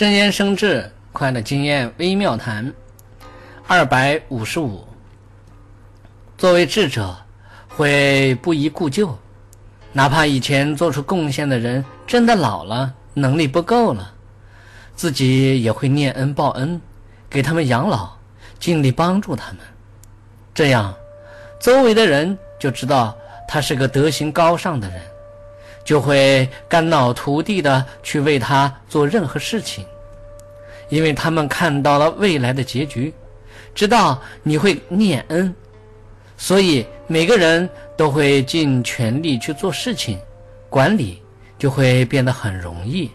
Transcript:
真言生智，快乐经验微妙谈。二百五十五。作为智者，会不宜故旧，哪怕以前做出贡献的人真的老了，能力不够了，自己也会念恩报恩，给他们养老，尽力帮助他们。这样，周围的人就知道他是个德行高尚的人。就会肝脑涂地的去为他做任何事情，因为他们看到了未来的结局，知道你会念恩，所以每个人都会尽全力去做事情，管理就会变得很容易。